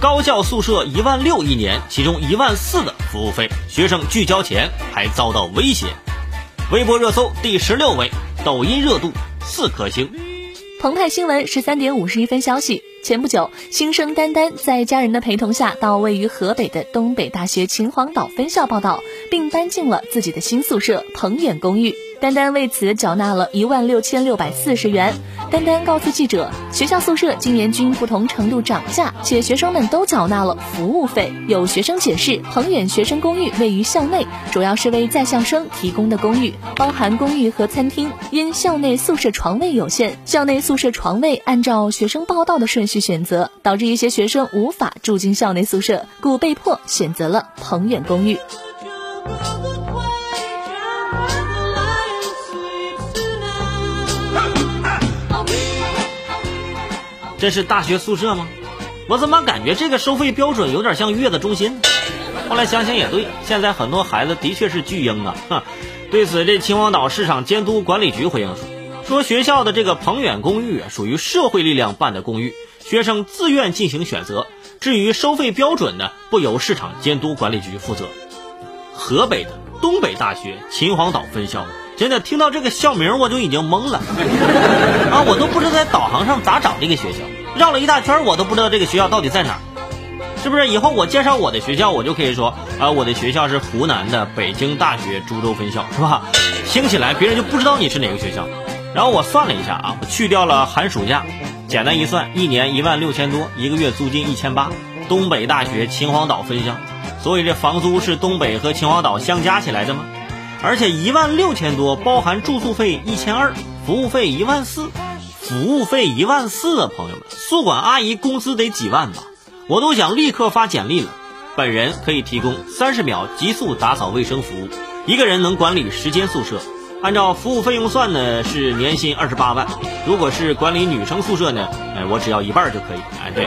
高校宿舍一万六一年，其中一万四的服务费，学生拒交钱还遭到威胁。微博热搜第十六位，抖音热度四颗星。澎湃新闻十三点五十一分消息。前不久，新生丹丹在家人的陪同下到位于河北的东北大学秦皇岛分校报道，并搬进了自己的新宿舍鹏远公寓。丹丹为此缴纳了一万六千六百四十元。丹丹告诉记者，学校宿舍今年均不同程度涨价，且学生们都缴纳了服务费。有学生解释，鹏远学生公寓位于校内，主要是为在校生提供的公寓，包含公寓和餐厅。因校内宿舍床位有限，校内宿舍床位按照学生报到的顺序选择，导致一些学生无法住进校内宿舍，故被迫选择了鹏远公寓。这是大学宿舍吗？我怎么感觉这个收费标准有点像月子中心？后来想想也对，现在很多孩子的确是巨婴啊。哈，对此，这秦皇岛市场监督管理局回应说，说学校的这个鹏远公寓属于社会力量办的公寓，学生自愿进行选择。至于收费标准呢，不由市场监督管理局负责。河北的东北大学秦皇岛分校。真的听到这个校名我就已经懵了啊！我都不知道在导航上咋找这个学校，绕了一大圈我都不知道这个学校到底在哪儿，是不是？以后我介绍我的学校，我就可以说啊，我的学校是湖南的北京大学株洲分校，是吧？听起来别人就不知道你是哪个学校。然后我算了一下啊，去掉了寒暑假，简单一算，一年一万六千多，一个月租金一千八。东北大学秦皇岛分校，所以这房租是东北和秦皇岛相加起来的吗？而且一万六千多，包含住宿费一千二，服务费一万四，服务费一万四啊，朋友们，宿管阿姨工资得几万吧？我都想立刻发简历了。本人可以提供三十秒急速打扫卫生服务，一个人能管理十间宿舍，按照服务费用算呢是年薪二十八万。如果是管理女生宿舍呢，哎，我只要一半就可以。哎，对。